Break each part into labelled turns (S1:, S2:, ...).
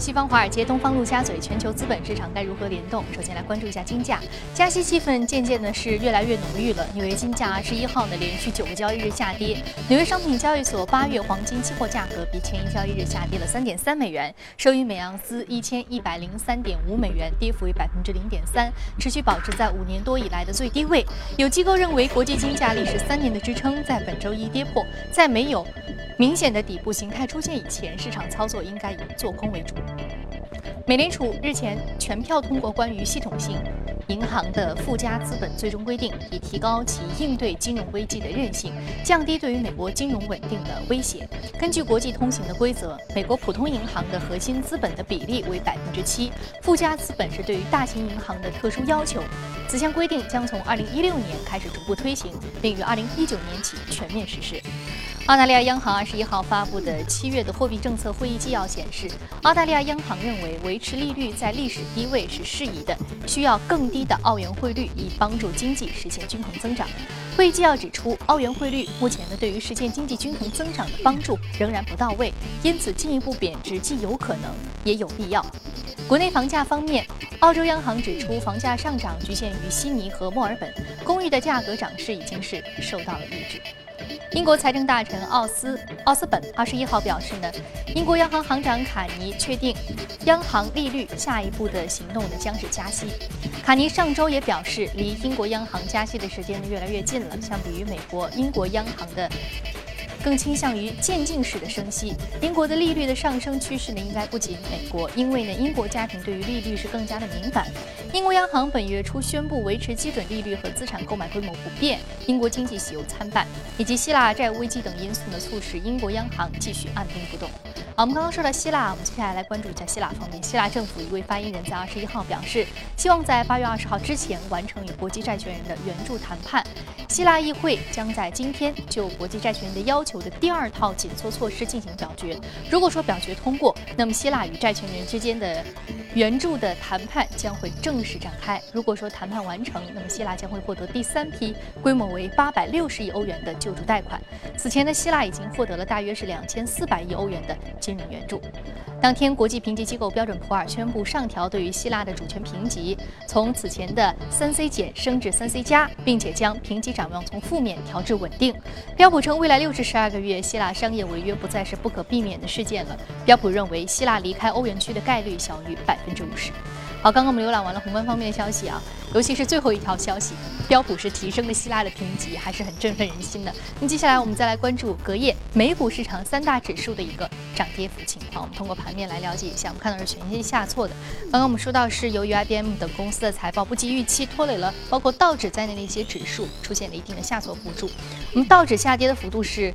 S1: 西方华尔街、东方陆家嘴，全球资本市场该如何联动？首先来关注一下金价，加息气氛渐渐的是越来越浓郁了。纽约金价二十一号呢连续九个交易日下跌。纽约商品交易所八月黄金期货价格比前一交易日下跌了三点三美元，收于每盎司一千一百零三点五美元，跌幅为百分之零点三，持续保持在五年多以来的最低位。有机构认为，国际金价历时三年的支撑在本周一跌破，在没有明显的底部形态出现以前，市场操作应该以做空为主。美联储日前全票通过关于系统性银行的附加资本最终规定，以提高其应对金融危机的韧性，降低对于美国金融稳定的威胁。根据国际通行的规则，美国普通银行的核心资本的比例为百分之七，附加资本是对于大型银行的特殊要求。此项规定将从二零一六年开始逐步推行，并于二零一九年起全面实施。澳大利亚央行二十一号发布的七月的货币政策会议纪要显示，澳大利亚央行认为维持利率在历史低位是适宜的，需要更低的澳元汇率以帮助经济实现均衡增长。会议纪要指出，澳元汇率目前呢对于实现经济均衡增长的帮助仍然不到位，因此进一步贬值既有可能也有必要。国内房价方面，澳洲央行指出，房价上涨局限于悉尼和墨尔本，公寓的价格涨势已经是受到了抑制。英国财政大臣奥斯奥斯本二十一号表示呢，英国央行行长卡尼确定，央行利率下一步的行动呢将是加息。卡尼上周也表示，离英国央行加息的时间呢越来越近了。相比于美国，英国央行的。更倾向于渐进式的升息。英国的利率的上升趋势呢，应该不及美国，因为呢，英国家庭对于利率是更加的敏感。英国央行本月初宣布维持基准利率和资产购买规模不变。英国经济喜忧参半，以及希腊债务危机等因素呢，促使英国央行继续按兵不动。好，我们刚刚说到希腊，我们接下来来关注一下希腊方面。希腊政府一位发言人在二十一号表示，希望在八月二十号之前完成与国际债权人的援助谈判。希腊议会将在今天就国际债权人的要求的第二套紧缩措施进行表决。如果说表决通过，那么希腊与债权人之间的援助的谈判将会正正式展开。如果说谈判完成，那么希腊将会获得第三批规模为八百六十亿欧元的救助贷款。此前呢，希腊已经获得了大约是两千四百亿欧元的金融援助。当天，国际评级机构标准普尔宣布上调对于希腊的主权评级，从此前的三 C 减升至三 C 加，并且将评级展望从负面调至稳定。标普称，未来六至十二个月，希腊商业违约不再是不可避免的事件了。标普认为，希腊离开欧元区的概率小于百分之五十。好，刚刚我们浏览完了宏观方面的消息啊，尤其是最后一条消息，标普是提升了希腊的评级，还是很振奋人心的。那接下来我们再来关注隔夜美股市场三大指数的一个涨跌幅情况。我们通过盘面来了解一下，我们看到是全线下挫的。刚刚我们说到是由于 IBM 等公司的财报不及预期，拖累了包括道指在内的一些指数出现了一定的下挫幅度。我们道指下跌的幅度是，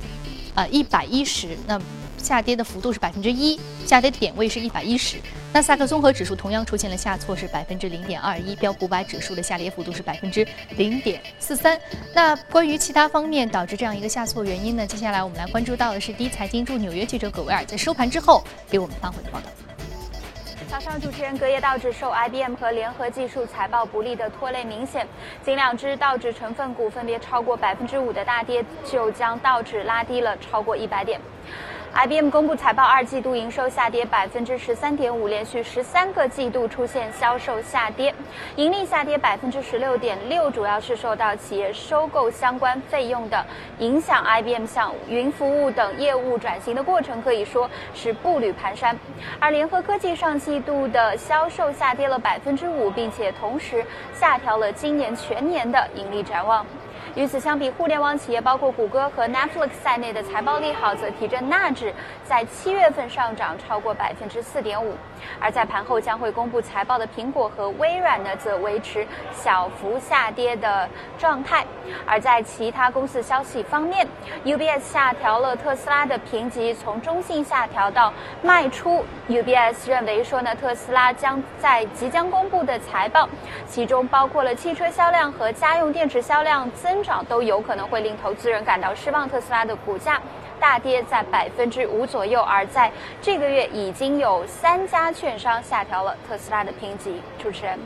S1: 呃一百一十，那下跌的幅度是百分之一，下跌点位是一百一十。纳斯达克综合指数同样出现了下挫，是百分之零点二一。标普五百指数的下跌幅度是百分之零点四三。那关于其他方面导致这样一个下挫原因呢？接下来我们来关注到的是第一财经驻纽约记者葛维尔在收盘之后给我们发回的报道。
S2: 早上，主持人隔夜道指受 IBM 和联合技术财报不利的拖累明显，仅两只道指成分股分别超过百分之五的大跌，就将道指拉低了超过一百点。IBM 公布财报，二季度营收下跌百分之十三点五，连续十三个季度出现销售下跌，盈利下跌百分之十六点六，主要是受到企业收购相关费用的影响。IBM 向云服务等业务转型的过程可以说是步履蹒跚。而联合科技上季度的销售下跌了百分之五，并且同时下调了今年全年的盈利展望。与此相比，互联网企业包括谷歌和 Netflix 在内的财报利好，则提振纳指在七月份上涨超过百分之四点五。而在盘后将会公布财报的苹果和微软呢，则维持小幅下跌的状态。而在其他公司消息方面，UBS 下调了特斯拉的评级，从中性下调到卖出。UBS 认为说呢，特斯拉将在即将公布的财报，其中包括了汽车销量和家用电池销量增长。都有可能会令投资人感到失望。特斯拉的股价大跌在百分之五左右，而在这个月已经有三家券商下调了特斯拉的评级。主持人。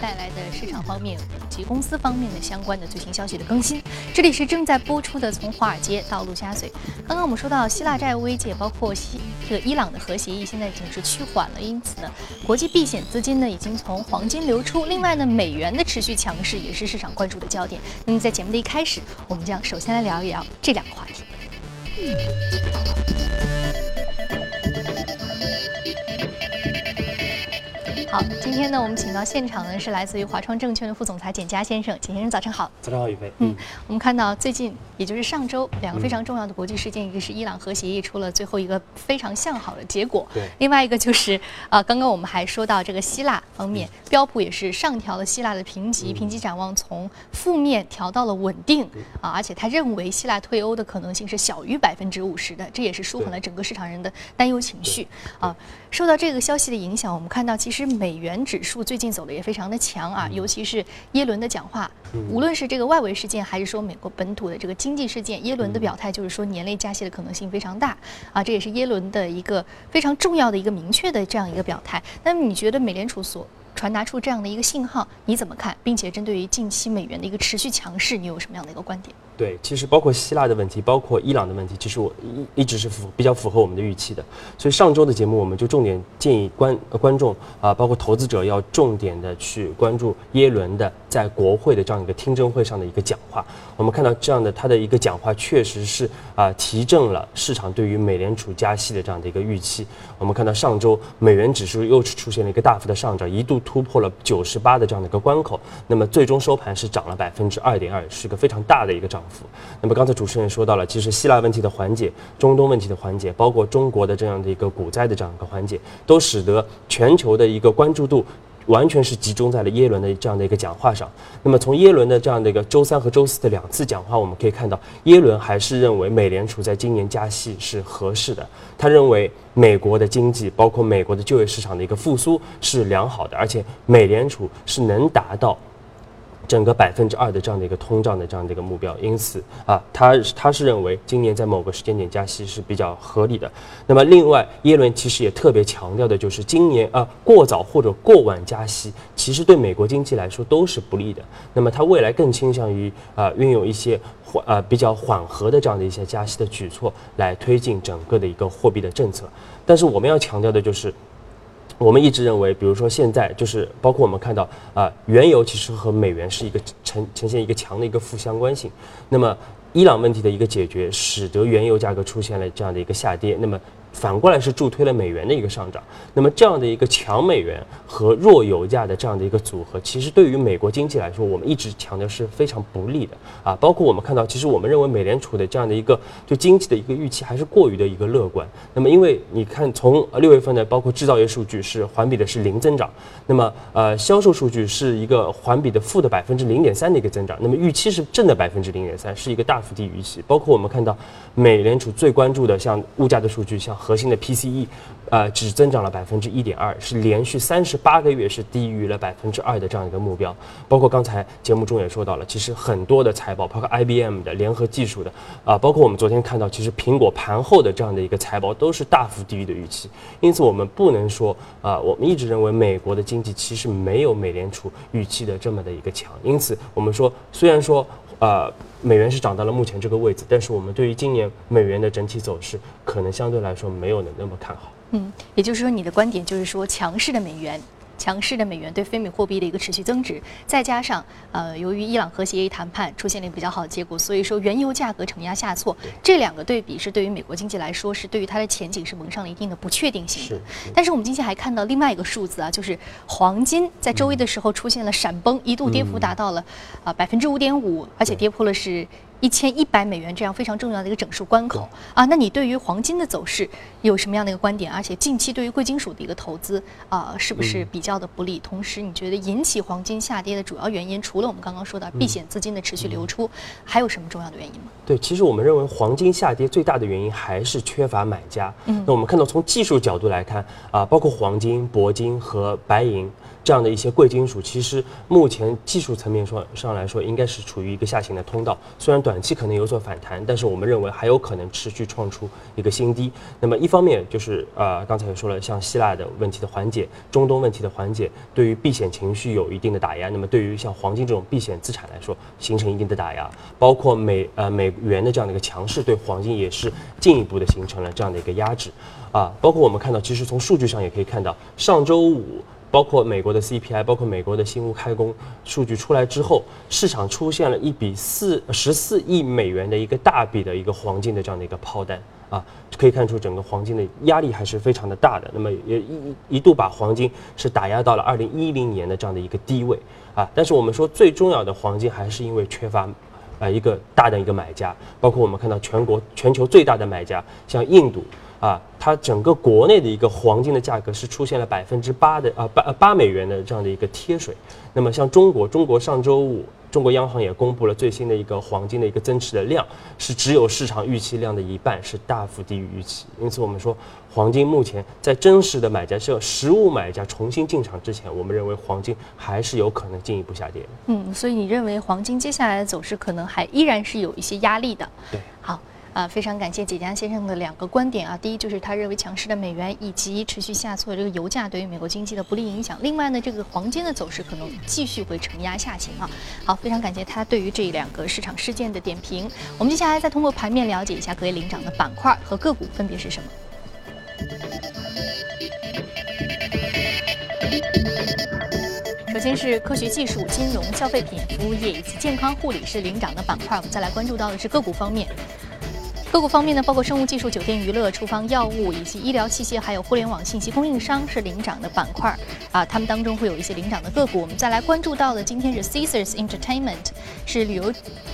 S1: 带来的市场方面及公司方面的相关的最新消息的更新。这里是正在播出的《从华尔街到陆家嘴》。刚刚我们说到希腊债务危机，包括西这个伊朗的核协议，现在已经是趋缓了，因此呢，国际避险资金呢已经从黄金流出。另外呢，美元的持续强势也是市场关注的焦点。那么在节目的一开始，我们将首先来聊一聊这两个话题。好，今天呢，我们请到现场呢是来自于华创证券的副总裁简佳先生，简先生早晨好。
S3: 早上好，宇飞。
S1: 嗯，我们看到最近，也就是上周，两个非常重要的国际事件，一个是伊朗核协议出了最后一个非常向好的结果，
S3: 对。
S1: 另外一个就是啊，刚刚我们还说到这个希腊方面，标普也是上调了希腊的评级，评级展望从负面调到了稳定啊，而且他认为希腊退欧的可能性是小于百分之五十的，这也是舒缓了整个市场人的担忧情绪啊。受到这个消息的影响，我们看到其实美元指数最近走的也非常的强啊，尤其是耶伦的讲话，无论是这个外围事件，还是说美国本土的这个经济事件，耶伦的表态就是说年内加息的可能性非常大啊，这也是耶伦的一个非常重要的一个明确的这样一个表态。那么你觉得美联储所传达出这样的一个信号，你怎么看？并且针对于近期美元的一个持续强势，你有什么样的一个观点？
S3: 对，其实包括希腊的问题，包括伊朗的问题，其实我一一直是符比较符合我们的预期的。所以上周的节目，我们就重点建议观观众啊，包括投资者要重点的去关注耶伦的在国会的这样一个听证会上的一个讲话。我们看到这样的他的一个讲话，确实是啊提振了市场对于美联储加息的这样的一个预期。我们看到上周美元指数又是出现了一个大幅的上涨，一度突破了九十八的这样的一个关口，那么最终收盘是涨了百分之二点二，是个非常大的一个涨。那么刚才主持人说到了，其实希腊问题的缓解、中东问题的缓解，包括中国的这样的一个股灾的这样一个缓解，都使得全球的一个关注度完全是集中在了耶伦的这样的一个讲话上。那么从耶伦的这样的一个周三和周四的两次讲话，我们可以看到，耶伦还是认为美联储在今年加息是合适的。他认为美国的经济，包括美国的就业市场的一个复苏是良好的，而且美联储是能达到。整个百分之二的这样的一个通胀的这样的一个目标，因此啊，他他是认为今年在某个时间点加息是比较合理的。那么另外，耶伦其实也特别强调的就是今年啊过早或者过晚加息，其实对美国经济来说都是不利的。那么他未来更倾向于啊运用一些缓啊比较缓和的这样的一些加息的举措来推进整个的一个货币的政策。但是我们要强调的就是。我们一直认为，比如说现在就是包括我们看到啊，原油其实和美元是一个呈呈现一个强的一个负相关性。那么，伊朗问题的一个解决，使得原油价格出现了这样的一个下跌。那么。反过来是助推了美元的一个上涨，那么这样的一个强美元和弱油价的这样的一个组合，其实对于美国经济来说，我们一直强调是非常不利的啊。包括我们看到，其实我们认为美联储的这样的一个对经济的一个预期还是过于的一个乐观。那么因为你看，从六月份的包括制造业数据是环比的是零增长，那么呃销售数据是一个环比的负的百分之零点三的一个增长，那么预期是正的百分之零点三，是一个大幅低于预期。包括我们看到美联储最关注的像物价的数据，像核心的 PCE，呃，只增长了百分之一点二，是连续三十八个月是低于了百分之二的这样一个目标。包括刚才节目中也说到了，其实很多的财报，包括 IBM 的、联合技术的，啊，包括我们昨天看到，其实苹果盘后的这样的一个财报都是大幅低于的预期。因此，我们不能说啊，我们一直认为美国的经济其实没有美联储预期的这么的一个强。因此，我们说，虽然说。呃，美元是涨到了目前这个位置，但是我们对于今年美元的整体走势，可能相对来说没有那么看好。
S1: 嗯，也就是说，你的观点就是说，强势的美元。强势的美元对非美货币的一个持续增值，再加上呃，由于伊朗核协议谈判出现了一个比较好的结果，所以说原油价格承压下挫，这两个对比是对于美国经济来说是对于它的前景是蒙上了一定的不确定性的。但是我们今天还看到另外一个数字啊，就是黄金在周一的时候出现了闪崩，一度跌幅达到了啊百分之五点五，而且跌破了是。一千一百美元这样非常重要的一个整数关口啊，那你对于黄金的走势有什么样的一个观点？而且近期对于贵金属的一个投资啊，是不是比较的不利？同时，你觉得引起黄金下跌的主要原因，除了我们刚刚说的避险资金的持续流出，还有什么重要的原因吗？
S3: 对，其实我们认为黄金下跌最大的原因还是缺乏买家。嗯，那我们看到从技术角度来看啊，包括黄金、铂金和白银。这样的一些贵金属，其实目前技术层面说上来说，应该是处于一个下行的通道。虽然短期可能有所反弹，但是我们认为还有可能持续创出一个新低。那么一方面就是呃刚才也说了，像希腊的问题的缓解，中东问题的缓解，对于避险情绪有一定的打压。那么对于像黄金这种避险资产来说，形成一定的打压。包括美呃美元的这样的一个强势，对黄金也是进一步的形成了这样的一个压制。啊，包括我们看到，其实从数据上也可以看到，上周五。包括美国的 CPI，包括美国的新屋开工数据出来之后，市场出现了一笔四十四亿美元的一个大笔的一个黄金的这样的一个抛单啊，可以看出整个黄金的压力还是非常的大的。那么也一一度把黄金是打压到了二零一零年的这样的一个低位啊。但是我们说最重要的黄金还是因为缺乏啊一个大的一个买家，包括我们看到全国全球最大的买家像印度。啊，它整个国内的一个黄金的价格是出现了百分之八的啊八八美元的这样的一个贴水。那么像中国，中国上周五中国央行也公布了最新的一个黄金的一个增持的量，是只有市场预期量的一半，是大幅低于预期。因此我们说，黄金目前在真实的买家、是实物买家重新进场之前，我们认为黄金还是有可能进一步下跌。
S1: 嗯，所以你认为黄金接下来的走势可能还依然是有一些压力的。
S3: 对，
S1: 好。啊，非常感谢解佳先生的两个观点啊。第一，就是他认为强势的美元以及持续下挫的这个油价对于美国经济的不利影响。另外呢，这个黄金的走势可能继续会承压下行啊。好，非常感谢他对于这两个市场事件的点评。我们接下来再通过盘面了解一下各位领涨的板块和个股分别是什么。首先是科学技术、金融、消费品、服务业以及健康护理是领涨的板块。我们再来关注到的是个股方面。个股方面呢，包括生物技术、酒店娱乐、厨房药物以及医疗器械，还有互联网信息供应商是领涨的板块啊。他们当中会有一些领涨的个股。我们再来关注到的，今天是 Caesars Entertainment，是旅游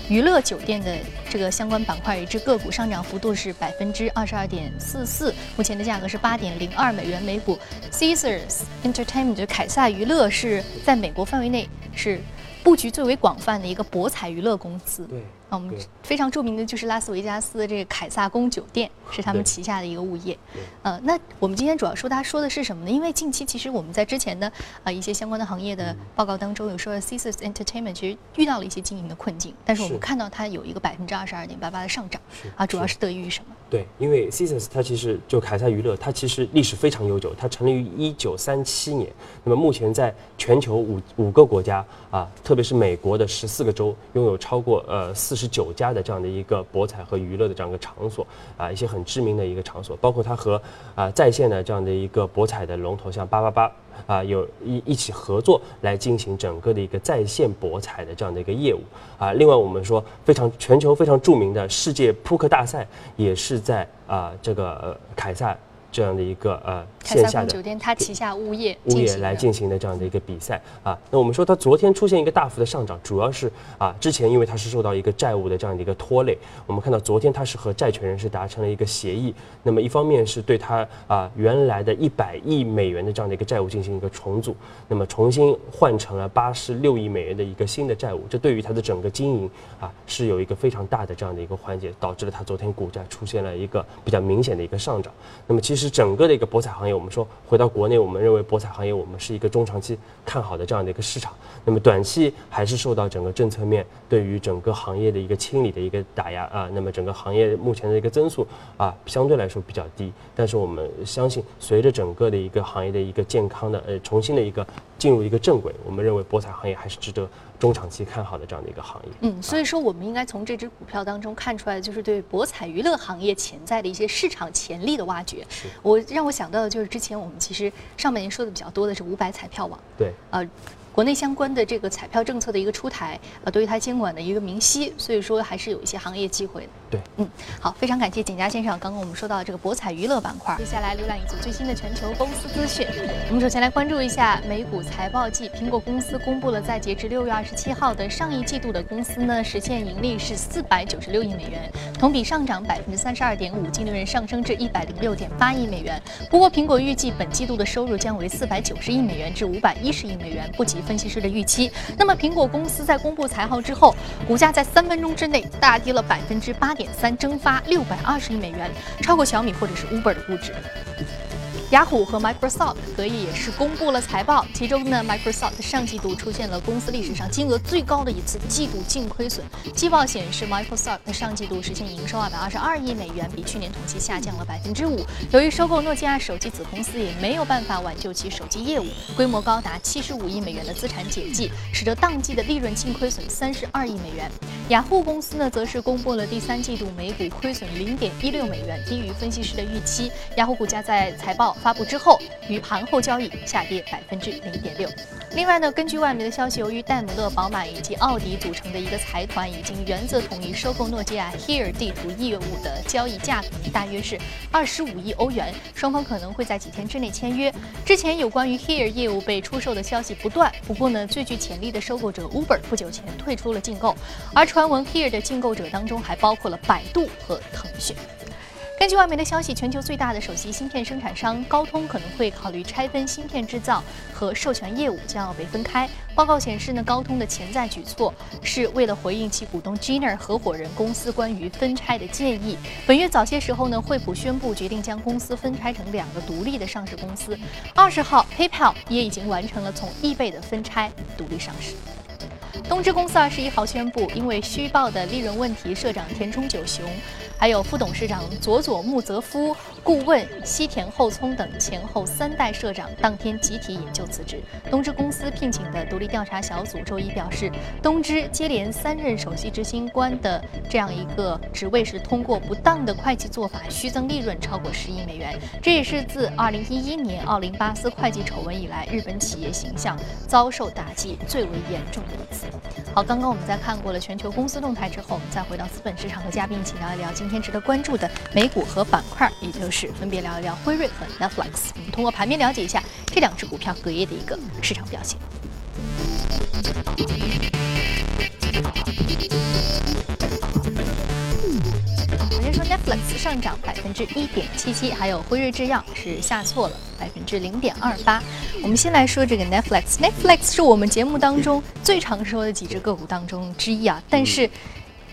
S1: 娱乐酒店的这个相关板块，一只个股上涨幅度是百分之二十二点四四，目前的价格是八点零二美元每股。Caesars Entertainment 就凯撒娱乐是在美国范围内是布局最为广泛的一个博彩娱乐公司。
S3: 对。
S1: 我们非常著名的就是拉斯维加斯的这个凯撒宫酒店，是他们旗下的一个物业。呃，那我们今天主要说它说的是什么呢？因为近期其实我们在之前的啊一些相关的行业的报告当中有说，Caesars Entertainment 其实遇到了一些经营的困境，但是我们看到它有一个百分之二十二点八八的上涨，啊，主要是得益于什么？
S3: 对，因为 Caesars 它其实就凯撒娱乐，它其实历史非常悠久，它成立于一九三七年，那么目前在全球五五个国家啊，特别是美国的十四个州，拥有超过呃四四十。九家的这样的一个博彩和娱乐的这样一个场所啊，一些很知名的一个场所，包括它和啊在线的这样的一个博彩的龙头，像八八八啊，有一一起合作来进行整个的一个在线博彩的这样的一个业务啊。另外，我们说非常全球非常著名的世界扑克大赛，也是在啊这个凯撒。这样的一个呃线下的
S1: 酒店，它旗下物业
S3: 物业来进行的这样的一个比赛啊，那我们说它昨天出现一个大幅的上涨，主要是啊之前因为它是受到一个债务的这样的一个拖累，我们看到昨天它是和债权人是达成了一个协议，那么一方面是对它啊原来的一百亿美元的这样的一个债务进行一个重组，那么重新换成了八十六亿美元的一个新的债务，这对于它的整个经营啊是有一个非常大的这样的一个缓解，导致了它昨天股价出现了一个比较明显的一个上涨，那么其实。是整个的一个博彩行业，我们说回到国内，我们认为博彩行业我们是一个中长期看好的这样的一个市场。那么短期还是受到整个政策面对于整个行业的一个清理的一个打压啊。那么整个行业目前的一个增速啊，相对来说比较低。但是我们相信，随着整个的一个行业的一个健康的呃重新的一个进入一个正轨，我们认为博彩行业还是值得。中长期看好的这样的一个行业，
S1: 嗯，所以说我们应该从这只股票当中看出来，就是对博彩娱乐行业潜在的一些市场潜力的挖掘。我让我想到的就是之前我们其实上半年说的比较多的是五百彩票网，
S3: 对，
S1: 呃。国内相关的这个彩票政策的一个出台，呃，对于它监管的一个明晰，所以说还是有一些行业机会的。
S3: 对，
S1: 嗯，好，非常感谢景佳先生。刚刚我们说到这个博彩娱乐板块，接下来浏览一组最新的全球公司资讯。我们首先来关注一下美股财报季，苹果公司公布了在截至六月二十七号的上一季度的公司呢实现盈利是四百九十六亿美元，同比上涨百分之三十二点五，净利润上升至一百零六点八亿美元。不过，苹果预计本季度的收入将为四百九十亿美元至五百一十亿美元，不及。分析师的预期。那么，苹果公司在公布财报之后，股价在三分钟之内大跌了百分之八点三，蒸发六百二十亿美元，超过小米或者是 Uber 的估值。雅虎和 Microsoft 隔夜也是公布了财报，其中呢，Microsoft 上季度出现了公司历史上金额最高的一次季度净亏损。季报显示，Microsoft 上季度实现营收二百二十二亿美元，比去年同期下降了百分之五。由于收购诺基亚手机子公司也没有办法挽救其手机业务，规模高达七十五亿美元的资产解计，使得当季的利润净亏损三十二亿美元。雅虎公司呢，则是公布了第三季度每股亏损零点一六美元，低于分析师的预期。雅虎股价在财报发布之后，于盘后交易下跌百分之零点六。另外呢，根据外媒的消息，由于戴姆勒、宝马以及奥迪组成的一个财团已经原则同意收购诺基亚 Here 地图业务的交易价格大约是二十五亿欧元，双方可能会在几天之内签约。之前有关于 Here 业务被出售的消息不断，不过呢，最具潜力的收购者 Uber 不久前退出了竞购，而传闻 Here 的竞购者当中还包括了百度和腾讯。根据外媒的消息，全球最大的首席芯片生产商高通可能会考虑拆分芯片制造和授权业务，将要被分开。报告显示呢，高通的潜在举措是为了回应其股东 g i n e r 合伙人公司关于分拆的建议。本月早些时候呢，惠普宣布决定将公司分拆成两个独立的上市公司。二十号，PayPal 也已经完成了从易贝的分拆独立上市。东芝公司二十一号宣布，因为虚报的利润问题，社长田中久雄。还有副董事长佐佐木泽夫、顾问西田厚聪等前后三代社长当天集体引咎辞职。东芝公司聘请的独立调查小组周一表示，东芝接连三任首席执行官的这样一个职位是通过不当的会计做法虚增利润超过十亿美元，这也是自2011年奥林巴斯会计丑闻以来日本企业形象遭受打击最为严重的一次。好，刚刚我们在看过了全球公司动态之后，我们再回到资本市场和嘉宾一起聊一聊今天值得关注的美股和板块，也就是是分别聊一聊辉瑞和 Netflix。我们通过盘面了解一下这两只股票隔夜的一个市场表现。首先说 Netflix 上涨百分之一点七七，还有辉瑞制药是下挫了百分之零点二八。我们先来说这个 Netflix。Netflix 是我们节目当中最常说的几只个股当中之一啊。但是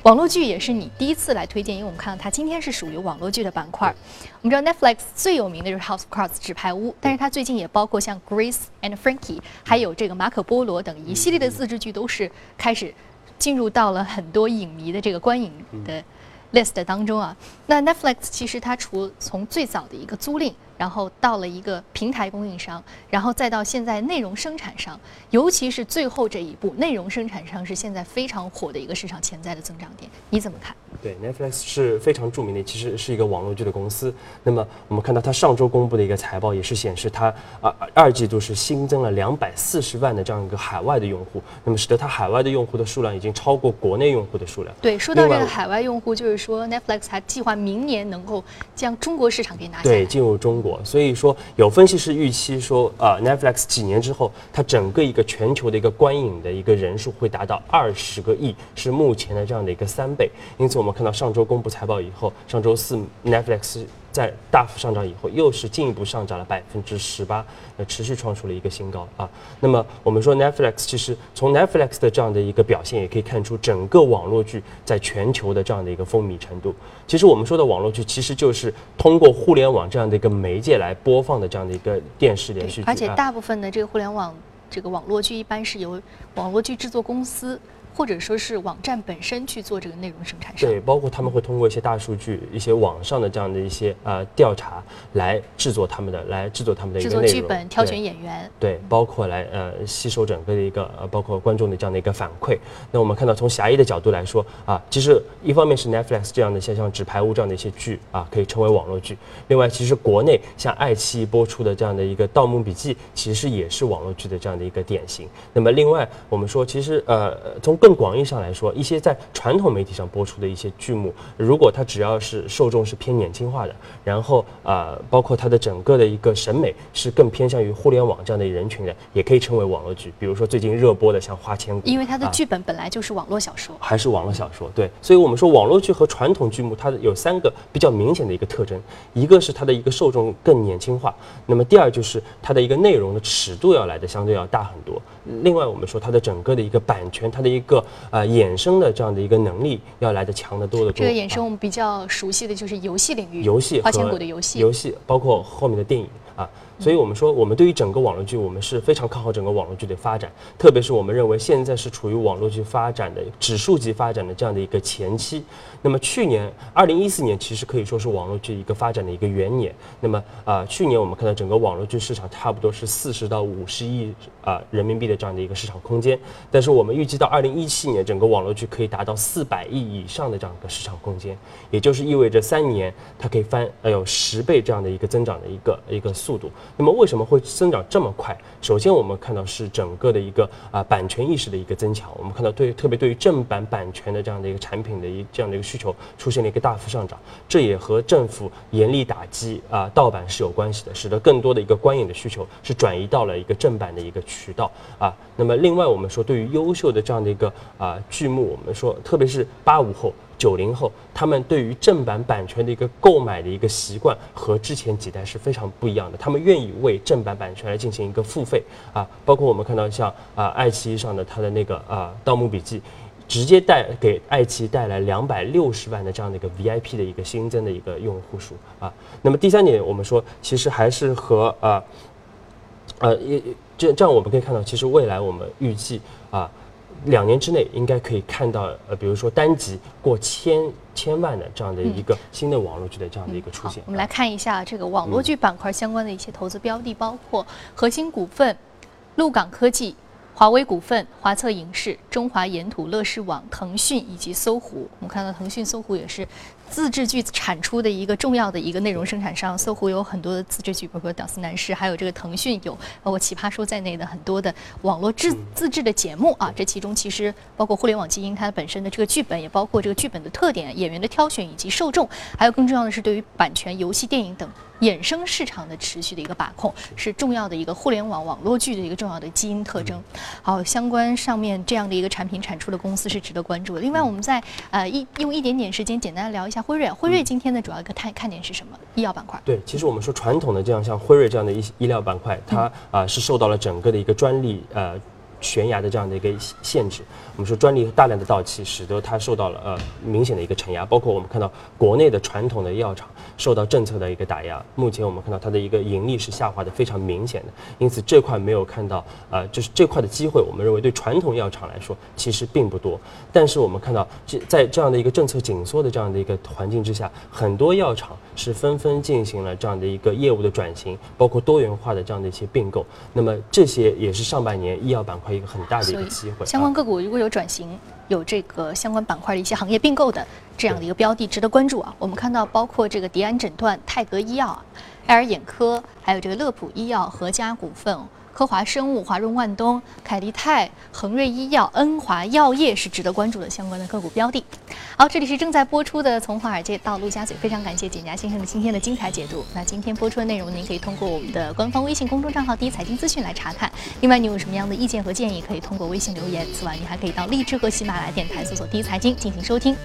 S1: 网络剧也是你第一次来推荐，因为我们看到它今天是属于网络剧的板块。我们知道 Netflix 最有名的就是 House of Cards 纸牌屋，但是它最近也包括像 Grace and Frankie，还有这个马可波罗等一系列的自制剧都是开始进入到了很多影迷的这个观影的。List 当中啊，那 Netflix 其实它除从最早的一个租赁。然后到了一个平台供应商，然后再到现在内容生产商，尤其是最后这一步，内容生产商是现在非常火的一个市场潜在的增长点，你怎么看？
S3: 对，Netflix 是非常著名的，其实是一个网络剧的公司。那么我们看到它上周公布的一个财报，也是显示它啊二季度是新增了两百四十万的这样一个海外的用户，那么使得它海外的用户的数量已经超过国内用户的数量。
S1: 对，说到这个海外用户，就是说 Netflix 还计划明年能够将中国市场给拿下。
S3: 对，进入中国。所以说，有分析师预期说，啊，Netflix 几年之后，它整个一个全球的一个观影的一个人数会达到二十个亿，是目前的这样的一个三倍。因此，我们看到上周公布财报以后，上周四 Netflix。在大幅上涨以后，又是进一步上涨了百分之十八，呃，持续创出了一个新高啊。那么我们说 Netflix，其实从 Netflix 的这样的一个表现，也可以看出整个网络剧在全球的这样的一个风靡程度。其实我们说的网络剧，其实就是通过互联网这样的一个媒介来播放的这样的一个电视连续剧。
S1: 而且大部分的这个互联网这个网络剧，一般是由网络剧制作公司。或者说是网站本身去做这个内容生产。
S3: 对，包括他们会通过一些大数据、一些网上的这样的一些呃调查来制作他们的，来制作他们的一个
S1: 内容。制作剧本、挑选演员。
S3: 对，包括来呃吸收整个的一个呃包括观众的这样的一个反馈。那我们看到从狭义的角度来说啊，其实一方面是 Netflix 这样的像像纸牌屋这样的一些剧啊，可以称为网络剧。另外，其实国内像爱奇艺播出的这样的一个《盗墓笔记》，其实也是网络剧的这样的一个典型。那么另外，我们说其实呃从更广义上来说，一些在传统媒体上播出的一些剧目，如果它只要是受众是偏年轻化的，然后呃，包括它的整个的一个审美是更偏向于互联网这样的人群的，也可以称为网络剧。比如说最近热播的像《花千骨》，
S1: 因为它的剧本本来就是网络小说，
S3: 还是网络小说。对，所以我们说网络剧和传统剧目它有三个比较明显的一个特征，一个是它的一个受众更年轻化，那么第二就是它的一个内容的尺度要来的相对要大很多。另外我们说它的整个的一个版权，它的一个呃衍生的这样的一个能力要来的强得多的多。
S1: 这个衍生我们比较熟悉的就是游戏领域，
S3: 游戏
S1: 花千骨的游戏，
S3: 游戏包括后面的电影啊。所以我们说，我们对于整个网络剧，我们是非常看好整个网络剧的发展，特别是我们认为现在是处于网络剧发展的指数级发展的这样的一个前期。那么去年二零一四年其实可以说是网络剧一个发展的一个元年。那么啊，去年我们看到整个网络剧市场差不多是四十到五十亿啊人民币的这样的一个市场空间，但是我们预计到二零一七年，整个网络剧可以达到四百亿以上的这样一个市场空间，也就是意味着三年它可以翻呃有十倍这样的一个增长的一个一个速度。那么为什么会增长这么快？首先我们看到是整个的一个啊版权意识的一个增强。我们看到对特别对于正版版权的这样的一个产品的一这样的一个需求出现了一个大幅上涨，这也和政府严厉打击啊盗版是有关系的，使得更多的一个观影的需求是转移到了一个正版的一个渠道啊。那么另外我们说对于优秀的这样的一个啊剧目，我们说特别是八五后。九零后，他们对于正版版权的一个购买的一个习惯和之前几代是非常不一样的。他们愿意为正版版权来进行一个付费啊，包括我们看到像啊爱奇艺上的它的那个啊《盗墓笔记》，直接带给爱奇艺带来两百六十万的这样的一个 VIP 的一个新增的一个用户数啊。那么第三点，我们说其实还是和啊呃也这这样我们可以看到，其实未来我们预计啊。两年之内应该可以看到，呃，比如说单集过千千万的这样的一个新的网络剧的这样的一个出现。
S1: 我们来看一下这个网络剧板块相关的一些投资标的，包括核心股份、陆港科技。华为股份、华策影视、中华岩土、乐视网、腾讯以及搜狐，我们看到腾讯、搜狐也是自制剧产出的一个重要的一个内容生产商。搜狐有很多的自制剧，包括《屌丝男士》，还有这个腾讯有包括《奇葩说》在内的很多的网络制自制的节目啊。这其中其实包括互联网基因它本身的这个剧本，也包括这个剧本的特点、演员的挑选以及受众，还有更重要的是对于版权、游戏、电影等。衍生市场的持续的一个把控是重要的一个互联网网络剧的一个重要的基因特征。好，相关上面这样的一个产品产出的公司是值得关注的。另外，我们在呃一用一点点时间简单聊一下辉瑞。辉瑞今天的主要一个看看点是什么？医药板块。
S3: 对，其实我们说传统的这样像辉瑞这样的医医疗板块，它啊是受到了整个的一个专利呃。悬崖的这样的一个限制，我们说专利大量的到期，使得它受到了呃明显的一个承压。包括我们看到国内的传统的药厂受到政策的一个打压，目前我们看到它的一个盈利是下滑的非常明显的。因此这块没有看到呃就是这块的机会，我们认为对传统药厂来说其实并不多。但是我们看到这在这样的一个政策紧缩的这样的一个环境之下，很多药厂是纷纷进行了这样的一个业务的转型，包括多元化的这样的一些并购。那么这些也是上半年医药板块。一个很大的一个机会，
S1: 相关个股如果有转型，有这个相关板块的一些行业并购的这样的一个标的，值得关注啊。我们看到包括这个迪安诊断、泰格医药、爱尔眼科，还有这个乐普医药、合家股份。科华生物、华润万东、凯迪泰、恒瑞医药、恩华药业是值得关注的相关的个股标的。好，这里是正在播出的《从华尔街到陆家嘴》，非常感谢简家先生的今天的精彩解读。那今天播出的内容，您可以通过我们的官方微信公众账号“第一财经资讯”来查看。另外，你有什么样的意见和建议，可以通过微信留言。此外，你还可以到荔枝和喜马拉雅电台搜索“第一财经”进行收听。